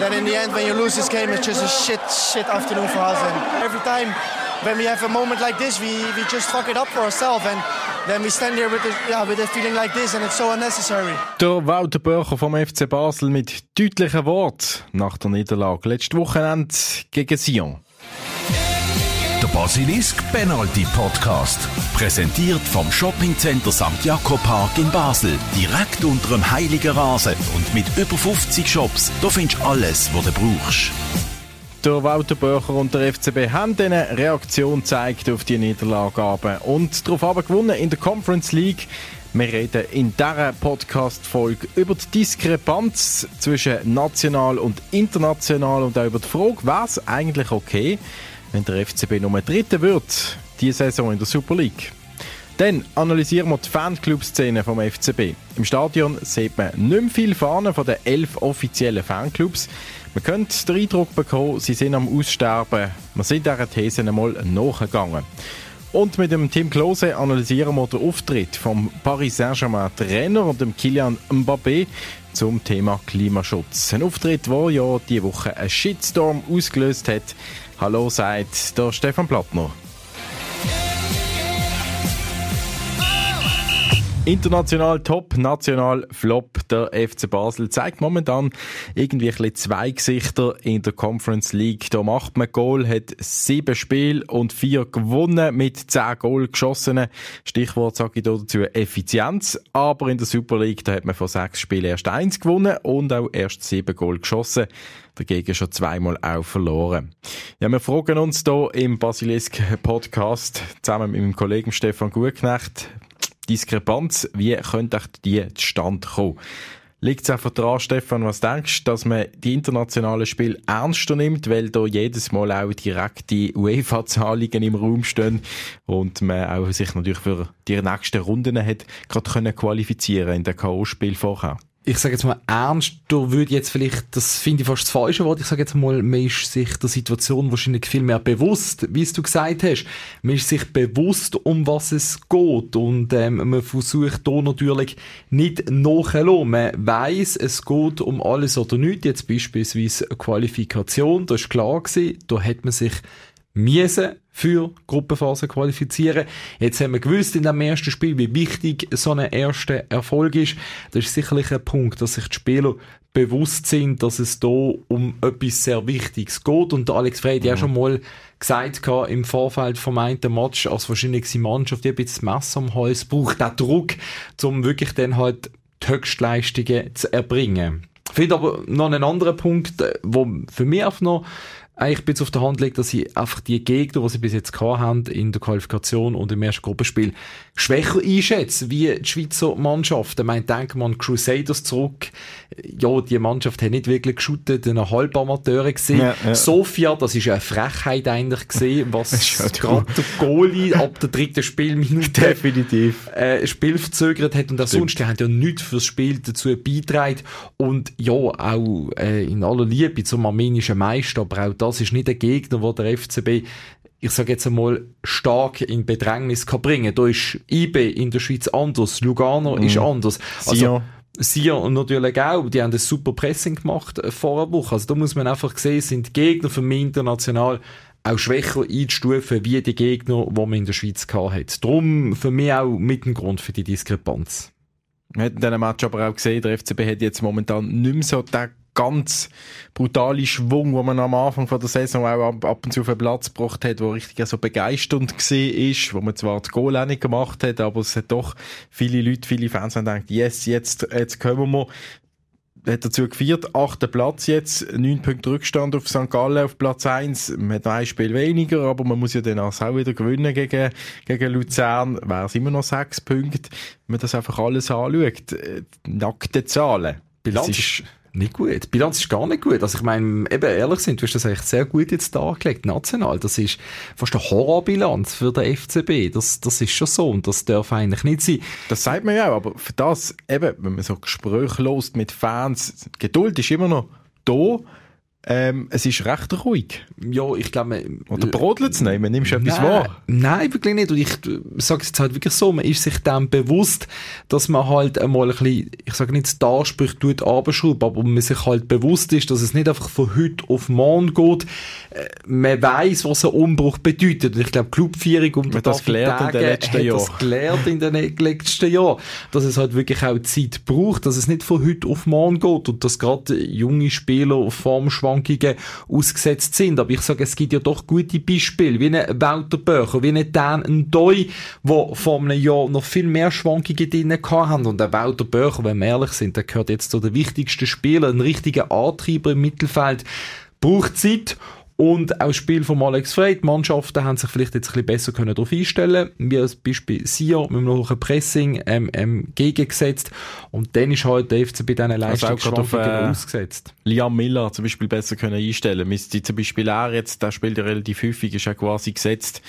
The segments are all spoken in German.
then in the end, when you lose this game, it's just a shit, shit afternoon for us. And every time when we have a moment like this, we, we just fuck it up for ourselves. And then we stand here with a, yeah, with a feeling like this and it's so unnecessary. Der Walter Börcher vom FC Basel mit deutlichen Worten nach der Niederlage letztes Wochenende gegen Sion. Basilisk Penalty Podcast. Präsentiert vom Shoppingcenter St. Jakob Park in Basel. Direkt unter dem Heiligen Rasen und mit über 50 Shops. Da findest du alles, was du brauchst. Der Walter Böcher und der FCB haben eine Reaktion gezeigt auf die Niederlage und darauf gewonnen in der Conference League. Wir reden in dieser Podcast-Folge über die Diskrepanz zwischen national und international und auch über die Frage, es eigentlich okay, wenn der FCB Nummer Dritter wird, diese Saison in der Super League. Dann analysieren wir die Fanclub-Szene vom FCB. Im Stadion sieht man nicht mehr viel Fahnen von den elf offiziellen Fanclubs. Man könnte den Eindruck bekommen, sie sind am Aussterben. Wir sind dieser These einmal nachgegangen. Und mit dem Tim Klose analysieren wir den Auftritt vom Paris Saint-Germain Trainer und dem Kilian Mbappé zum Thema Klimaschutz. Ein Auftritt, der ja diese Woche einen Shitstorm ausgelöst hat. Hallo, sagt der Stefan Plattner. International top, national flop. Der FC Basel zeigt momentan irgendwie ein zwei Gesichter in der Conference League. Da macht man Goal, hat sieben Spiele und vier gewonnen mit zehn Goal geschossenen. Stichwort sage ich dazu Effizienz. Aber in der Super League, da hat man vor sechs Spielen erst eins gewonnen und auch erst sieben Goal geschossen. Dagegen schon zweimal auch verloren. Ja, wir fragen uns hier im Basilisk Podcast zusammen mit meinem Kollegen Stefan Gutknecht, Diskrepanz, wie könnte die zustande kommen? Liegt es einfach daran, Stefan, was denkst du, dass man die internationalen Spiele ernster nimmt, weil da jedes Mal auch direkte UEFA-Zahlungen im Raum stehen und man auch sich natürlich für die nächsten Runden hat gerade können qualifizieren in der K.O.-Spiel vorher? Ich sage jetzt mal ernst, du würde jetzt vielleicht, das finde ich fast das falsche Wort, ich sage jetzt mal, man ist sich der Situation wahrscheinlich viel mehr bewusst, wie es du gesagt hast. Man ist sich bewusst, um was es geht und ähm, man versucht da natürlich nicht nachzulassen. Man weiss, es geht um alles oder nichts, jetzt beispielsweise Qualifikation, das ist klar gewesen, da hat man sich müssen für Gruppenphase qualifizieren. Jetzt haben wir gewusst in dem ersten Spiel, wie wichtig so ein erster Erfolg ist. Das ist sicherlich ein Punkt, dass sich die Spieler bewusst sind, dass es da um etwas sehr Wichtiges geht. Und Alex Frey hat ja mhm. schon mal gesagt im Vorfeld vom einen Match, als wahrscheinlich seine Mannschaft ein bisschen das Messer am Hals braucht, der Druck, um wirklich dann halt die Höchstleistungen zu erbringen. Ich finde aber noch einen anderen Punkt, wo für mich auch noch eigentlich ein bisschen auf der Hand liegt, dass sie einfach die Gegner, die sie bis jetzt gehabt haben, in der Qualifikation und im ersten Gruppenspiel, schwächer einschätzen, wie die Schweizer Mannschaft. Ich meine, wir an Crusaders zurück. Ja, die Mannschaft hat nicht wirklich geschootet, eine Halbamateure gesehen. Ja, ja. Sofia, das ist eine Frechheit eigentlich gesehen, was gerade der Goalie ab der dritten Spielminute definitiv äh, Spiel verzögert hat und auch sonst, die haben ja nichts fürs Spiel dazu beitragen und ja, auch äh, in aller Liebe zum armenischen Meister, aber auch das ist nicht ein Gegner, wo der FCB ich sage jetzt einmal, stark in Bedrängnis kann bringen. Da ist IB in der Schweiz anders, Lugano mm. ist anders. Also, Sion natürlich auch, die haben ein super Pressing gemacht äh, vor einer Woche. Also da muss man einfach sehen, sind Gegner für mich international auch schwächer einzustufen, wie die Gegner, die man in der Schweiz gehabt hat. Darum für mich auch mit dem Grund für die Diskrepanz. Wir in diesem Match aber auch gesehen, der FCB hat jetzt momentan nicht mehr so den ganz brutale Schwung, wo man am Anfang von der Saison auch ab, ab und zu auf den Platz gebracht hat, wo richtig so begeisternd gesehen ist, wo man zwar die Goal auch nicht gemacht hat, aber es hat doch viele Leute, viele Fans haben gedacht, yes, jetzt, jetzt kommen wir hat dazu geführt, achter Platz jetzt, neun Punkte Rückstand auf St. Gallen auf Platz eins. Man hat ein Spiel weniger, aber man muss ja dann auch wieder gewinnen gegen, gegen Luzern. Wäre es immer noch sechs Punkte, wenn man das einfach alles anschaut. Äh, nackte Zahlen. Bilanz ist nicht gut. Die Bilanz ist gar nicht gut. Also ich meine, eben ehrlich sind, du hast das echt sehr gut jetzt dargelegt, national. Das ist fast eine Horrorbilanz für den FCB. Das, das ist schon so und das darf eigentlich nicht sein. Das sagt man ja auch, aber für das, eben, wenn man so Gespräche mit Fans, Geduld ist immer noch da. Ähm, es ist recht ruhig. Ja, ich glaube... Oder brodelt es nicht? Man nimmst du etwas Nein, wahr? nein, wirklich nicht. Und ich sage es jetzt halt wirklich so, man ist sich dann bewusst, dass man halt einmal ein bisschen, ich sage nicht, die Ansprüche tut abschrauben, aber man sich halt bewusst ist, dass es nicht einfach von heute auf morgen geht. Äh, Man weiß, was ein Umbruch bedeutet. Und ich glaube, Clubführung und Man das gelernt in den letzten hat Jahren. das gelernt in den letzten Jahren. Dass es halt wirklich auch Zeit braucht, dass es nicht von heute auf morgen geht und dass gerade junge Spieler auf Formschwankungen ausgesetzt sind. Aber ich sage, es gibt ja doch gute Beispiele, wie ein Walter Böcher, wie ein Dan Ndoi, wo vor einem Jahr noch viel mehr Schwankungen drin haben. Und der Walter Böcher, wenn wir ehrlich sind, der gehört jetzt zu den wichtigsten Spielern, ein richtiger Antreiber im Mittelfeld, braucht Zeit. Und auch das Spiel von Alex Frey, die Mannschaften haben sich vielleicht jetzt ein bisschen besser können darauf einstellen wie als Beispiel Sia mit einem hohen Pressing ähm, ähm, gegengesetzt. Und dann ist halt der FC bei diesen Also auch Leistungsschwankungen äh, ausgesetzt. Liam Miller zum Beispiel besser können einstellen. Müsste zum Beispiel er jetzt, der spielt ja relativ häufig, ist ja quasi gesetzt.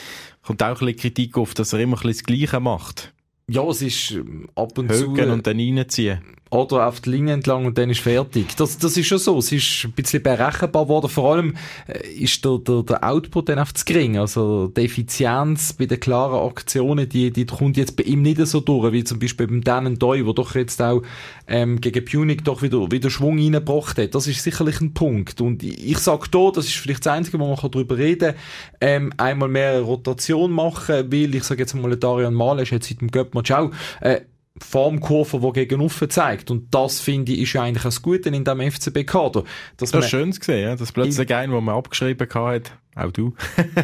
Kommt auch ein bisschen Kritik auf, dass er immer ein bisschen das Gleiche macht. Ja, es ist ähm, ab und zu... Högen und dann reinziehen. Oder auf die Linie entlang und dann ist fertig. Das, das ist schon so. Es ist ein bisschen berechenbar worden. Vor allem äh, ist der, der, der Output dann auf zu gering. Also die Effizienz bei den klaren Aktionen, die, die kommt jetzt bei ihm nicht so durch, wie zum Beispiel beim Dan Doi, wo doch jetzt auch ähm, gegen Punic doch wieder, wieder Schwung reingebracht hat. Das ist sicherlich ein Punkt. Und ich, ich sag da, das ist vielleicht das Einzige, wo man kann darüber reden ähm, einmal mehr Rotation machen, weil ich sage jetzt mal, Darian Mahler ist jetzt seit dem Göppmatch auch äh, Formkurve, die gegen offen zeigt. Und das, finde ich, ist ja eigentlich das Gute in diesem FCB-Kader. Das ist schön gesehen, ja? dass plötzlich ein, den man abgeschrieben hat, auch du.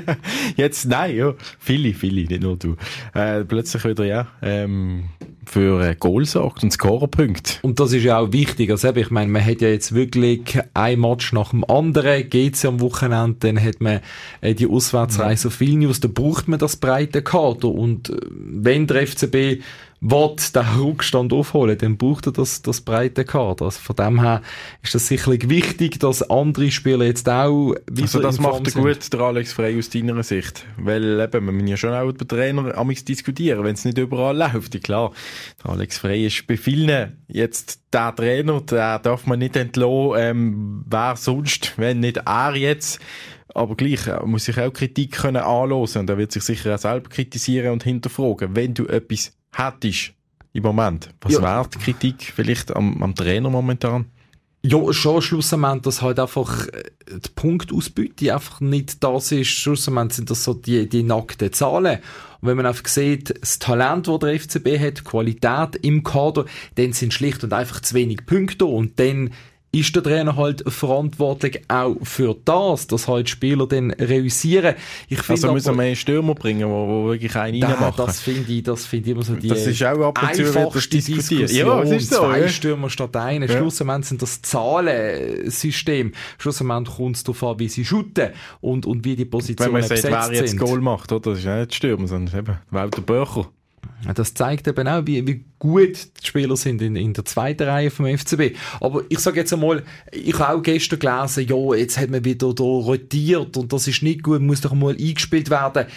Jetzt, nein, ja, viele, viele, nicht nur du. Äh, plötzlich wieder, ja, ähm, für äh, Goal sorgt und Scorerpunkte. Und das ist ja auch wichtig. Also eben, ich meine, man hat ja jetzt wirklich ein Match nach dem anderen, geht's ja am Wochenende, dann hat man äh, die Auswärtsreise auf Vilnius, da braucht man das breite Kader. Und äh, wenn der FCB will, den Rückstand aufholen, dann braucht er das, das breite Kader. Also von dem her ist das sicherlich wichtig, dass andere Spieler jetzt auch wieder Also das macht er gut, der Alex Frey aus deiner Sicht. Weil eben, wir müssen ja schon auch über den Trainer amigs diskutieren, wenn es nicht überall läuft. Klar, der Alex Frey ist bei vielen jetzt der Trainer, der darf man nicht entlassen, ähm, wer sonst, wenn nicht er jetzt. Aber gleich er muss sich auch Kritik können anhören und er wird sich sicher auch selber kritisieren und hinterfragen. Wenn du etwas hättest im Moment, was Ja. wäre die Kritik vielleicht am, am Trainer momentan? Ja, schon schlussendlich, dass halt einfach äh, die Punktausbeute einfach nicht das ist. Schlussendlich sind das so die, die nackten Zahlen. Und wenn man einfach sieht, das Talent, das der FCB hat, die Qualität im Kader, dann sind schlicht und einfach zu wenig Punkte und dann ist der Trainer halt verantwortlich auch für das, dass halt Spieler dann reüssieren. Ich finde Also müssen wir mehr Stürmer bringen, wo, wo wirklich einen da, reinmachen. das finde ich, das finde ich immer so die Das ist auch ab und zu das einfachste. Diskussion. Ja, es ist so, Zwei ja. Stürmer statt einer. Ja. Schlussendlich sind das Zahlensystem. Schlussendlich kommt es darauf an, wie sie shooten und, und wie die Wenn Positionen man sagt, besetzt wer jetzt sind. Goal macht, oder? Das ist ja nicht Stürmer, sondern eben Walter Böcher. Das zeigt eben auch, wie, wie gut die Spieler sind in, in der zweiten Reihe vom FCB. Aber ich sage jetzt einmal, ich habe auch gestern gelesen, ja, jetzt hat man wieder da rotiert und das ist nicht gut, muss doch mal eingespielt werden.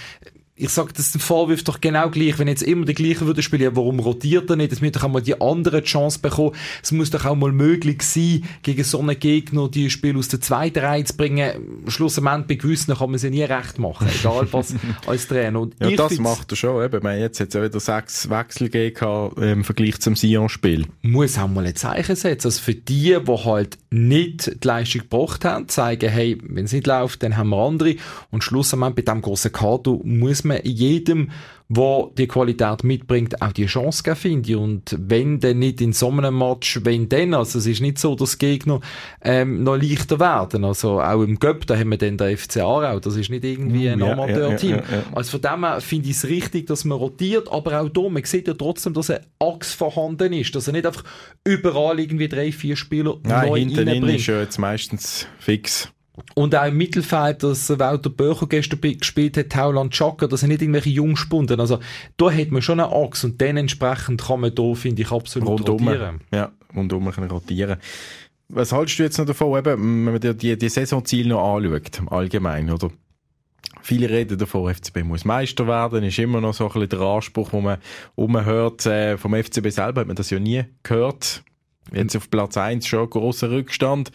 Ich sage, das ein Vorwurf doch genau gleich. Wenn jetzt immer der gleiche würde spielen, ja, warum rotiert er nicht? Es muss doch auch mal die andere Chance bekommen. Es muss doch auch mal möglich sein, gegen so einen Gegner die Spiel aus der zweiten Reihe zu bringen. Schlussendlich bei gewissen kann man sie nie recht machen, egal was als Trainer. Und Ja, das macht er schon. Eben. Ich meine, jetzt hat es ja wieder sechs Wechsel gegeben im Vergleich zum Sion-Spiel. muss auch mal ein Zeichen setzen. Also für die, die halt nicht die Leistung gebracht haben, zeigen, hey, wenn es nicht läuft, dann haben wir andere. Und schlussendlich bei diesem grossen Kader muss man jedem, der die Qualität mitbringt, auch die Chance geben, finde ich. Und wenn dann nicht in so einem Match, wenn dann, also es ist nicht so, dass Gegner ähm, noch leichter werden. Also auch im Göpp, da haben wir dann den FC Aarau, das ist nicht irgendwie ein Ja, Amateurteam. ja, ja. Also von dem her finde ich es richtig, dass man rotiert, aber auch da, man sieht ja trotzdem, dass ein Achs vorhanden ist, dass er nicht einfach überall irgendwie drei, vier Spieler Nein, neu hinten reinbringt. ist ja jetzt meistens fix. Und auch im Mittelfeld, dass Walter Böcher gestern gespielt hat, Tauland Chaka, das sind nicht irgendwelche Jungspunden. Also da hat man schon einen Achs und dann entsprechend kann man da, finde ich, absolut Rundum. rotieren. Ja, rundum können rotieren. Was haltest du jetzt noch davon, eben, wenn man dir die, die Saisonziele noch anschaut, allgemein, oder? Viele reden davon, FCB muss Meister werden, ist immer noch so ein bisschen der Anspruch, wo man umhört. Äh, vom FCB selber hat man das ja nie gehört. Jetzt auf Platz 1 schon ein grosser Rückstand.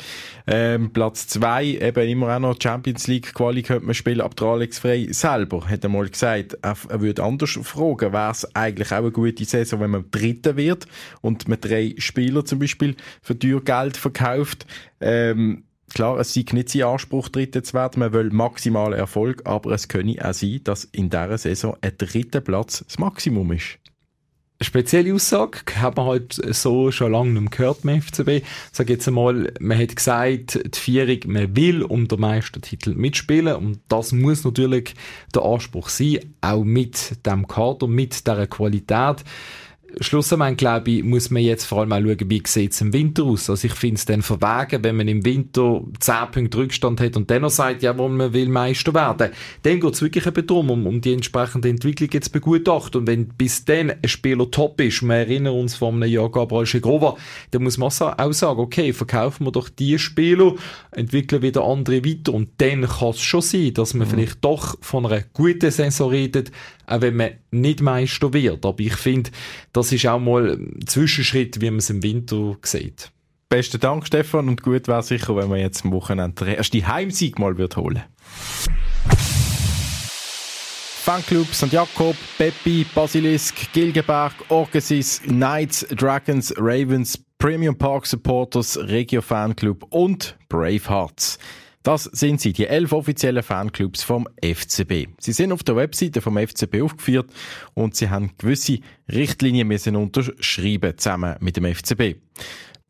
Ähm, Platz 2 eben immer auch noch Champions League Quali könnte man spielen, aber der Alex Frey selber hat einmal gesagt, er, würde anders fragen, wäre es eigentlich auch eine gute Saison, wenn man Dritter wird und man drei Spieler zum Beispiel für teuer Geld verkauft. Ähm, Klar, es sei nicht sein Anspruch, Dritter zu werden. Man will maximalen Erfolg, aber es könne auch sein, dass in dieser Saison ein dritter Platz das Maximum ist spezielle Aussage, hat man halt so schon lange nicht mehr gehört im FCB. Sag jetzt einmal, man hat gesagt, die Vierung, man will um den Meistertitel mitspielen und das muss natürlich der Anspruch sein, auch mit dem Kader, mit dieser Qualität schlussendlich, glaube ich, muss man jetzt vor allem auch schauen, wie sieht es im Winter aus. Also ich finde es dann verwegen, wenn man im Winter 10 Punkte Rückstand hat und dennoch sagt, ja, wo man will Meister werden. Dann geht es wirklich eben darum, um, um die entsprechende Entwicklung jetzt begutachten. Und wenn bis dann ein Spieler top ist, wir erinnern uns von einem Jahr Gabriel Schegrova, dann muss man auch sagen, okay, verkaufen wir doch die Spieler, entwickeln wieder andere weiter und dann kann es schon sein, dass man mhm. vielleicht doch von einer guten Saison redet, auch wenn man nicht Meister wird. Aber ich finde, das ist auch mal ein Zwischenschritt, wie man es im Winter sieht. Besten Dank, Stefan, und gut wäre sicher, wenn man jetzt am Wochenende den ersten Heimsieg mal wird holen Fanclub St. Jakob, Peppi, Basilisk, Gilgeberg, Orgesis, Knights, Dragons, Ravens, Premium Park Supporters, Regio Fanclub und Bravehearts. Das sind sie, die elf offiziellen Fanclubs vom FCB. Sie sind auf der Webseite vom FCB aufgeführt und sie haben gewisse Richtlinien müssen unterschreiben zusammen mit dem FCB.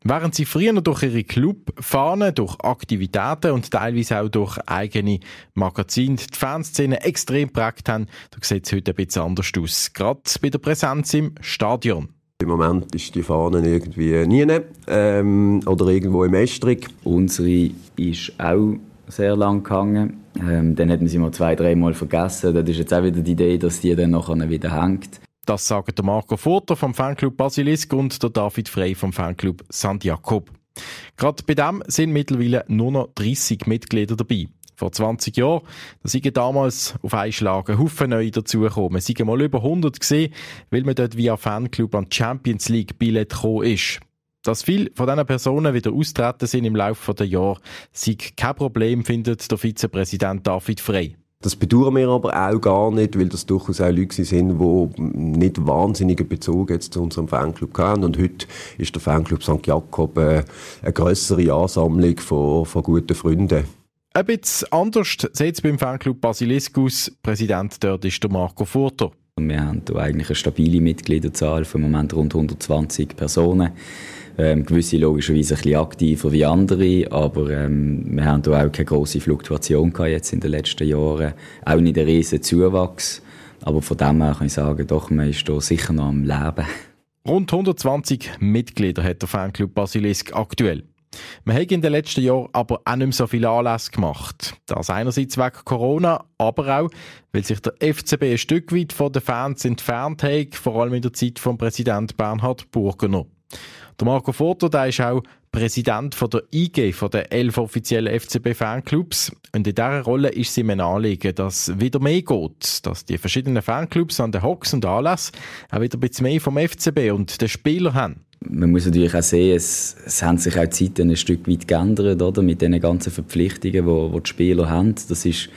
Während sie früher durch ihre Clubfahnen, durch Aktivitäten und teilweise auch durch eigene Magazine die Fanszene extrem prägt haben, da sieht es heute ein bisschen anders aus. Gerade bei der Präsenz im Stadion. Im Moment ist die Fahne irgendwie nie ähm, oder irgendwo im Estrig. Unsere ist auch sehr lang gehangen. Ähm, dann hätten sie mal zwei, dreimal vergessen. Das ist jetzt auch wieder die Idee, dass die dann nachher wieder hängt. Das sagen der Marco Furter vom Fanclub Basilisk und der David Frey vom Fanclub St. Jakob. Gerade bei dem sind mittlerweile nur noch 30 Mitglieder dabei. Vor 20 Jahren, da sind damals auf einen Schlag ein Haufen neu dazugekommen. Es sind mal über 100 gesehen, weil man dort via Fanclub an Champions League Billett gekommen ist. Dass viele von diesen Personen wieder austreten sind im Laufe der Jahre, sei kein Problem, findet der Vizepräsident David Frey. Das bedauern wir aber auch gar nicht, weil das durchaus auch Leute sind, die nicht wahnsinnigen Bezug jetzt zu unserem Fanclub haben. Und heute ist der Fanclub St. Jakob äh, eine grössere Ansammlung von, von guten Freunden. Ein bisschen anders sieht es beim Fanclub Basiliskus. Präsident dort ist der Marco Furter. Wir haben eigentlich eine stabile Mitgliederzahl von im Moment rund 120 Personen. Ähm, gewisse logischerweise ein bisschen aktiver wie andere, aber ähm, wir haben hier auch keine grosse Fluktuation gehabt jetzt in den letzten Jahren. Auch nicht einen riesen Zuwachs. Aber von dem her kann ich sagen, doch, man ist hier sicher noch am Leben. Rund 120 Mitglieder hat der Fanclub Basilisk aktuell. Man hat in den letzten Jahren aber auch nicht mehr so viele Anlässe gemacht. Das einerseits wegen Corona, aber auch, weil sich der FCB ein Stück weit von den Fans entfernt hat, vor allem in der Zeit von Präsident Bernhard Burgener. Der Marco Foto, der ist auch Präsident von der IG, von den elf offiziellen FCB-Fanclubs. Und in dieser Rolle ist sie ihm ein Anliegen, dass wieder mehr geht, dass die verschiedenen Fanclubs an den Hocks und Anlass auch wieder ein bisschen mehr vom FCB und den Spieler haben. Man muss natürlich auch sehen, es, es haben sich auch die Zeiten ein Stück weit geändert, oder? Mit den ganzen Verpflichtungen, die, die die Spieler haben. Das ist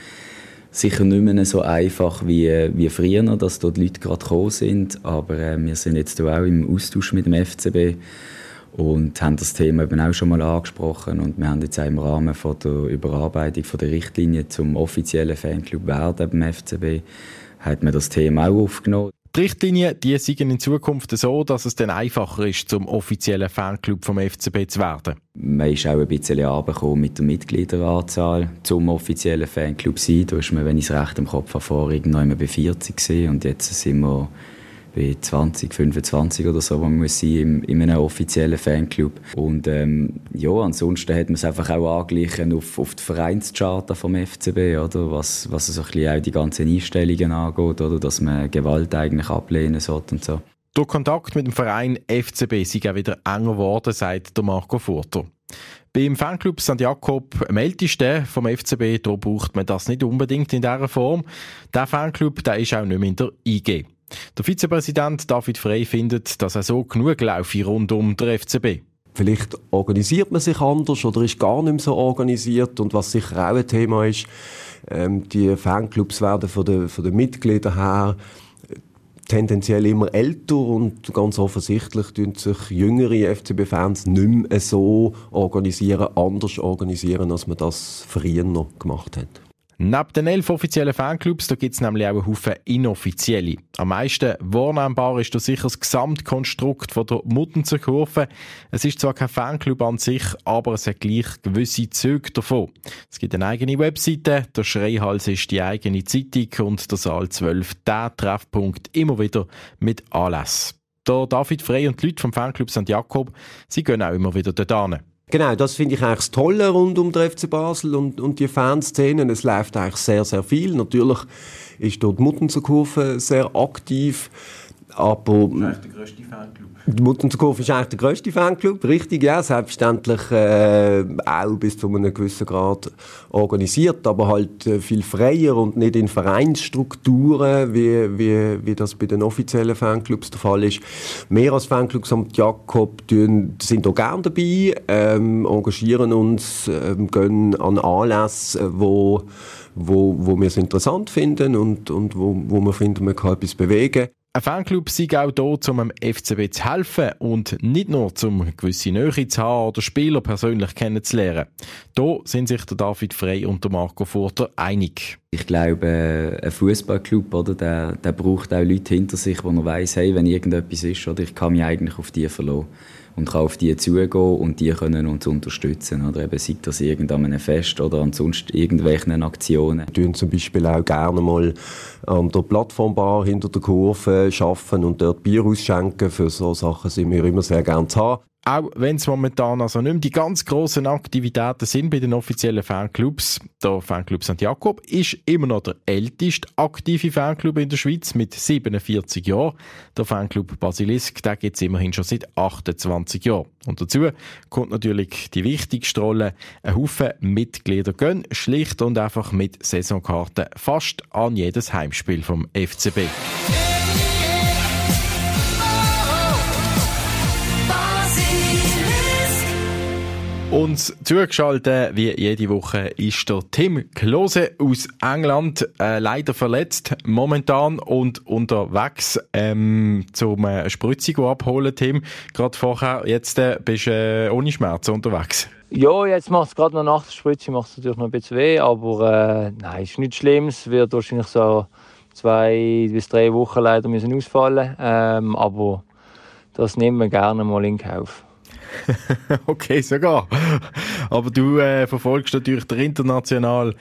sicher nicht mehr so einfach wie, wie früher, dass dort die Leute gerade gekommen sind. Aber äh, wir sind jetzt auch im Austausch mit dem FCB und haben das Thema eben auch schon mal angesprochen. Und wir haben jetzt auch im Rahmen von der Überarbeitung von der Richtlinie zum offiziellen Fanclub werden beim FCB, hat man das Thema auch aufgenommen. Die Richtlinien die sind in Zukunft so, dass es dann einfacher ist, zum offiziellen Fanclub vom FCB zu werden. Man ist auch ein bisschen angekommen mit der Mitgliederanzahl zum offiziellen Fanclub sein. Da ist man, wenn ich es recht im Kopf habe, vorher noch bei 40 gesehen und jetzt sind wir bei 20, 25 oder so, man muss sein im, in einem offiziellen Fanclub. Und ähm, ja, ansonsten hat man es einfach auch angeglichen auf, auf die Vereinscharta vom FCB, oder? Was, was so auch die ganzen Einstellungen angeht, oder? Dass man Gewalt eigentlich ablehnen sollte und so. Durch Kontakt mit dem Verein FCB sind auch wieder enger geworden, sagt der Marco Furter. Beim Fanclub St. Jakob, am ältesten vom FCB, da braucht man das nicht unbedingt in dieser Form. Der Fanclub der ist auch nicht mehr in der IG. Der Vizepräsident David Frey findet, dass er so genug laufe rund um den FCB. Vielleicht organisiert man sich anders oder ist gar nicht mehr so organisiert. Und was sicher auch ein Thema ist, ähm, die Fanclubs werden von den, von den Mitgliedern her tendenziell immer älter und ganz offensichtlich tun sich jüngere FCB-Fans nicht mehr so organisieren, anders organisieren, als man das früher noch gemacht hat. Neben den elf offiziellen Fanclubs gibt es nämlich auch einen Haufen inoffizielle. Am meisten wahrnehmbar ist da sicher das Gesamtkonstrukt von der Muttenzer Kurve. Es ist zwar kein Fanclub an sich, aber es hat gleich gewisse Züge davon. Es gibt eine eigene Webseite, der Schreihals ist die eigene Zeitung und der Saal 12 der Treffpunkt immer wieder mit Anlass. Der David Frey und die Leute vom Fanclub St. Jakob, sie gehen auch immer wieder dort hin. Genau, das finde ich eigentlich das Tolle rund um den FC Basel und, und die Fanszenen. Es läuft eigentlich sehr, sehr viel. Natürlich ist dort Muttenzer sehr aktiv. Aber... Das ist der grösste Fanclub. Die Muttenskow ist eigentlich der grösste Fanclub, richtig, ja, selbstverständlich äh, auch bis zu einem gewissen Grad organisiert, aber halt äh, viel freier und nicht in Vereinsstrukturen, wie, wie, wie das bei den offiziellen Fanclubs der Fall ist. Wir als Fanclub St. Jakob sind auch gerne dabei, ähm, engagieren uns, ähm, gehen an Anlässe, wo wo, wo wir es interessant finden und, und wo, wo wir finden, man kann etwas bewegen. Ein Fanclub sei auch da, um dem FCB zu helfen und nicht nur, um gewisse Nähe zu haben oder Spieler persönlich kennenzulernen. Da sind sich der David Frey und der Marco Furter einig. Ich glaube, ein Fußballclub, der, der braucht auch Leute hinter sich, wo er weiss, hey, wenn irgendetwas ist, oder, ich kann mich eigentlich auf die verlassen und kann auf die zugehen und die können uns unterstützen. Oder eben sei das irgendeinem Fest oder ansonsten irgendwelchen Aktionen. Wir tun zum Beispiel auch gerne mal an der Plattformbar hinter der Kurve arbeiten und dort Bier ausschenken. Für so Sachen sind wir immer sehr gerne zu haben. Auch wenn es momentan also nicht mehr die ganz grossen Aktivitäten sind bei den offiziellen Fanclubs. Der Fanclub St. Jakob ist immer noch der älteste aktive Fanclub in der Schweiz mit 47 Jahren. Der Fanclub Basilisk, den gibt es immerhin schon seit 28 Jahren. Und dazu kommt natürlich die wichtigste Rolle. Ein Haufen Mitglieder gehen schlicht und einfach mit Saisonkarten fast an jedes Heimspiel vom FCB. Und zugeschaltet, wie jede Woche, ist der Tim Klose aus England, äh, leider verletzt momentan und unterwegs ähm, zum äh, Spritzung abholen, Tim. Gerade vorher, jetzt äh, bist du äh, ohne Schmerzen unterwegs. Ja, jetzt macht es gerade noch nach der Spritze macht natürlich noch ein bisschen weh, aber äh, nein, ist nichts Schlimmes. Wird wahrscheinlich so zwei bis drei Wochen leider müssen ausfallen, ähm, aber das nehmen wir gerne mal in Kauf. okay, sogar. Aber du äh, verfolgst natürlich der international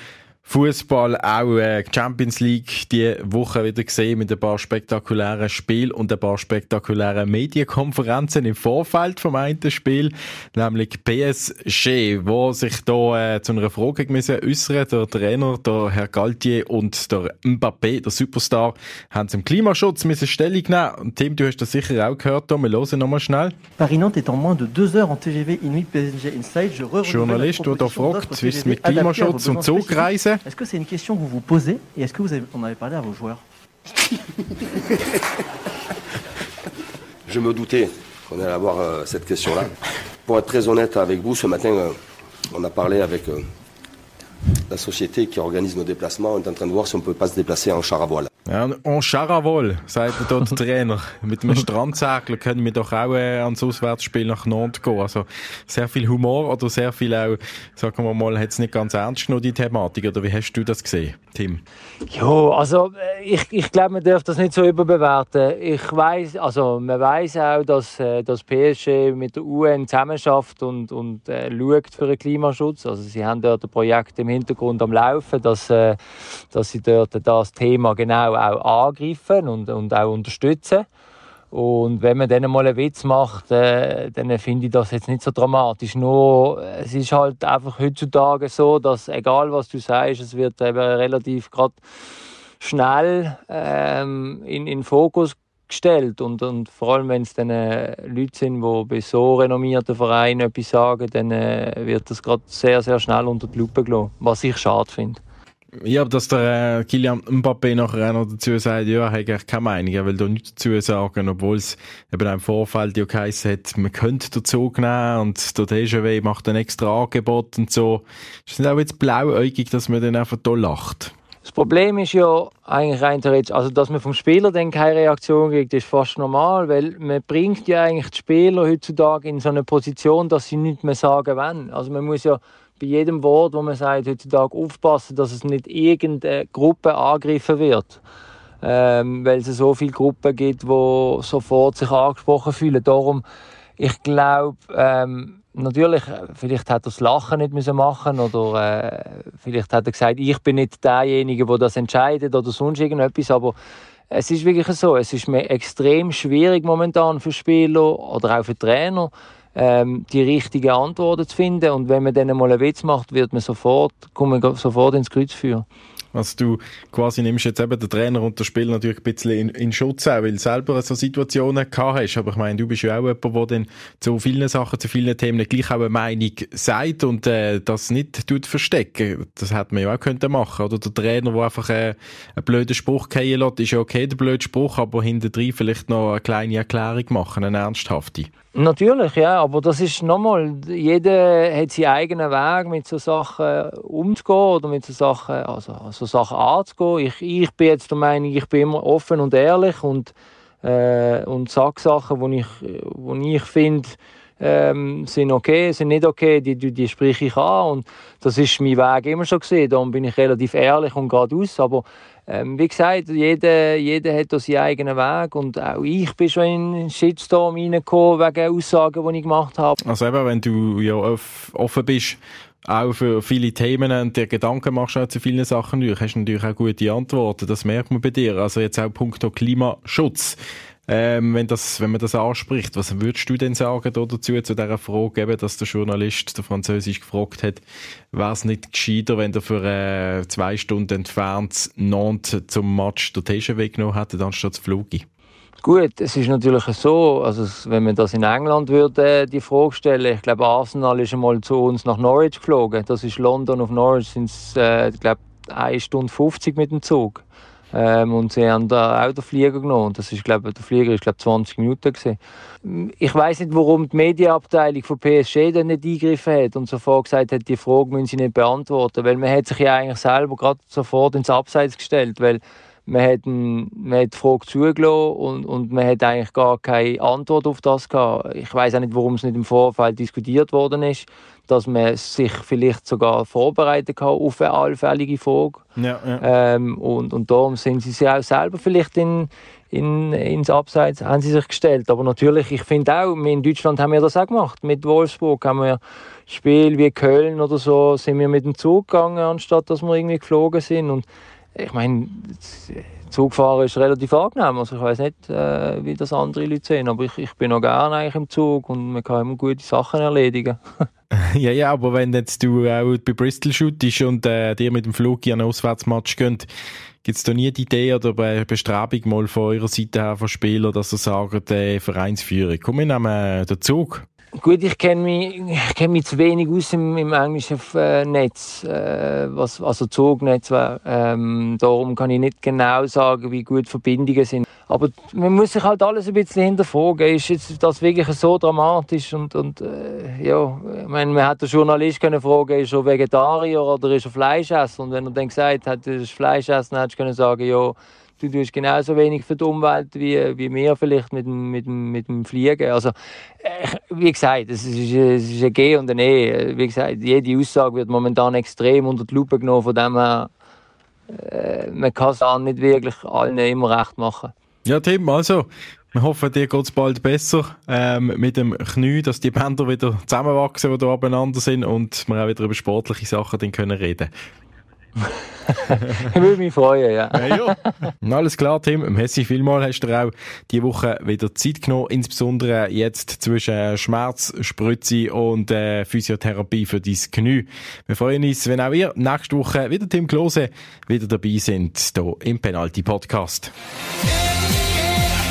Fußball auch äh, Champions League die Woche wieder gesehen mit ein paar spektakulären Spielen und ein paar spektakulären Medienkonferenzen im Vorfeld vom einen Spiel, nämlich PSG, wo sich da äh, zu einer Frage müssen äußern. Der Trainer, der Herr Galtier und der Mbappé, der Superstar, haben zum Klimaschutz müssen Stellung nehmen. Und Tim, du hast das sicher auch gehört. Wir hören nochmal schnell. Paris Nantes est en moins de deux heures en TGV Inuit PSG Inside. Je Journalist, der da fragt, wie es mit Klimaschutz und Zugreisen Est-ce que c'est une question que vous vous posez et est-ce que vous avez, en avez parlé à vos joueurs? Je me doutais qu'on allait avoir euh, cette question-là. Pour être très honnête avec vous, ce matin, euh, on a parlé avec euh, la société qui organise nos déplacements. On est en train de voir si on ne peut pas se déplacer en char à voile. Ja, en Charavol, sagt der Trainer. Mit einem Strandsegler können wir doch auch äh, ans Auswärtsspiel nach Nantes gehen. Also sehr viel Humor oder sehr viel auch, sagen wir mal, hat es nicht ganz ernst genommen, die Thematik. Oder wie hast du das gesehen, Tim? Ja, also äh, ich, ich glaube, man darf das nicht so überbewerten. Ich weiß, also man weiß auch, dass äh, das PSG mit der UN zusammenarbeitet und, und äh, schaut für den Klimaschutz. Also sie haben dort ein Projekt im Hintergrund am Laufen, dass, äh, dass sie dort das Thema genau auch angreifen und, und auch unterstützen. Und wenn man dann mal einen Witz macht, äh, dann finde ich das jetzt nicht so dramatisch. Nur, es ist halt einfach heutzutage so, dass egal was du sagst, es wird eben relativ gerade schnell ähm, in, in Fokus gestellt. Und, und vor allem, wenn es dann äh, Leute sind, die bei so renommierten Vereinen etwas sagen, dann äh, wird das gerade sehr, sehr schnell unter die Lupe gelassen, was ich schade finde. Ja, dass der äh, Kilian Mbappé nachher auch noch dazu sagt, ja, er hat eigentlich keine Meinung, er will da nichts dazu sagen, obwohl es eben im Vorfeld ja geheißen hat, man könnte den Zug nehmen und der DGW macht ein extra Angebot und so. Ist nicht auch jetzt blauäugig, dass man dann einfach da lacht? Das Problem ist ja eigentlich rein theoretisch, also dass man vom Spieler dann keine Reaktion kriegt, ist fast normal, weil man bringt ja eigentlich die Spieler heutzutage in so eine Position, dass sie nicht mehr sagen wollen. Also man muss ja bei jedem Wort, wo man sagt, heutzutage aufpassen, dass es nicht irgendeine Gruppe angegriffen wird. Ähm, weil es so viele Gruppen gibt, die sofort sich angesprochen fühlen. Darum, ich glaube, ähm, natürlich, vielleicht hat er das Lachen nicht müssen machen oder äh, vielleicht hat er gesagt, ich bin nicht derjenige, der das entscheidet oder sonst irgendetwas, aber es ist wirklich so, es ist mir extrem schwierig momentan für Spieler oder auch für Trainer, ähm, die richtigen Antworten zu finden. Und wenn man dann mal einen Witz macht, wird man sofort, kommt man sofort ins Kreuz führen. Also du quasi nimmst jetzt eben den Trainer und das Spiel natürlich ein bisschen in, in Schutz auch, weil du selber so Situationen gehabt hast. Aber ich meine, du bist ja auch jemand, der dann zu vielen Sachen, zu vielen Themen gleich auch eine Meinung sagt und äh, das nicht tut verstecken. Das hätte man ja auch können machen Oder der Trainer, der einfach äh, einen blöden Spruch fallen lässt, ist ja okay, der blöde Spruch, aber hinter drin vielleicht noch eine kleine Erklärung machen, eine ernsthafte. Natürlich, ja, aber das ist nochmal, jeder hat seinen eigenen Weg, mit so Sachen umzugehen oder mit so Sachen, also so Sachen anzugehen. Ich, ich bin jetzt der Meinung, ich bin immer offen und ehrlich und, äh, und sage Sachen, die ich, ich finde, ähm, sind okay, sind nicht okay, die, die, die spreche ich an und das ist mein Weg immer schon gesehen. Darum bin ich relativ ehrlich und geradeaus, aber ähm, wie gesagt, jeder, jeder hat da seinen eigenen Weg und auch ich bin schon in einen Shitstorm reingekommen wegen Aussagen, die ich gemacht habe. Also eben, wenn du ja offen bist, auch für viele Themen und dir Gedanken machst auch zu vielen Sachen durch, hast natürlich auch gute Antworten, das merkt man bei dir. Also jetzt auch punkto Klimaschutz. Ähm, wenn, das, wenn man das anspricht, was würdest du denn sagen dazu, zu dieser Frage, eben, dass der Journalist, der Französisch gefragt hat, wäre es nicht gescheiter, wenn er für äh, zwei Stunden entfernt Nantes zum Match der Tasche weggenommen hätte, anstatt zu fliegen? Gut, es ist natürlich so, also wenn man das in England würde, die Frage stellen, ich glaube, Arsenal ist einmal zu uns nach Norwich geflogen. Das ist London auf Norwich, sind es, äh, ich glaube, 1 Stunde 50 mit dem Zug. Ähm, und sie haben da auch den Flieger genommen. Das ist, glaube der Flieger ist glaube 20 Minuten gewesen. Ich weiß nicht, warum die Medienabteilung von PSG dann nicht eingegriffen hat und sofort gesagt hat, die Frage müssen sie nicht beantworten, weil man hat sich ja eigentlich selber gerade sofort ins Abseits gestellt, weil man hat, ein, man hat die Frage zugelassen und, und man hat eigentlich gar keine Antwort auf das gehabt. Ich weiß auch nicht, warum es nicht im Vorfeld diskutiert worden ist, dass man sich vielleicht sogar vorbereiten kann auf eine allfällige Frage. Ja, ja. Ähm, und, und darum sind sie sich auch selber vielleicht in, in, ins Abseits haben sie sich gestellt. Aber natürlich, ich finde auch, in Deutschland haben wir das auch gemacht. Mit Wolfsburg haben wir Spiel wie Köln oder so, sind wir mit dem Zug gegangen, anstatt dass wir irgendwie geflogen sind. Und ich meine, Zugfahren ist relativ angenehm. Also ich weiß nicht, äh, wie das andere Leute sehen, aber ich, ich bin noch gerne eigentlich im Zug und man kann immer gute Sachen erledigen. ja, ja, aber wenn jetzt du auch bei Bristol shootest und äh, dir mit dem Flug in einen Auswärtsmatch geht, gibt es da nie die Idee oder Be Bestrebung mal von eurer Seite her von Spielern, dass sie sagen, der Vereinsführung, komm, wir nehmen den Zug? Gut, ich kenne mich, kenn mich zu wenig aus im, im englischen äh, Netz, äh, was, also Zugnetz. Ähm, darum kann ich nicht genau sagen, wie gut Verbindungen sind. Aber man muss sich halt alles ein bisschen hinterfragen. Ist jetzt das wirklich so dramatisch? Und, und äh, ja, ich meine, man hat den Journalist können fragen, ist er Vegetarier oder ist er Fleischesser? Und wenn er dann gesagt hat, er ist Fleischesser, hätte ich sagen, ja, du tust genauso wenig für die Umwelt wie, wie wir vielleicht mit dem, mit mit dem Fliegen. Also, äh, wie gesagt, es ist, es ist ein G und ein E. Wie gesagt, jede Aussage wird momentan extrem unter die Lupe genommen. Von dem her, äh, man kann es auch nicht wirklich allen immer recht machen. Ja, Tim, also, wir hoffen, dir geht es bald besser ähm, mit dem Knie, dass die Bänder wieder zusammenwachsen, die da abeinander sind und wir auch wieder über sportliche Sachen dann können reden ich würde mich freuen, ja. ja, ja. Alles klar, Tim. Messi, vielmal hast du auch die Woche wieder Zeit genommen, insbesondere jetzt zwischen Schmerzspritze und äh, Physiotherapie für dein Knie. Wir freuen uns, wenn auch ihr nächste Woche wieder Tim Klose wieder dabei sind, hier im Penalty Podcast.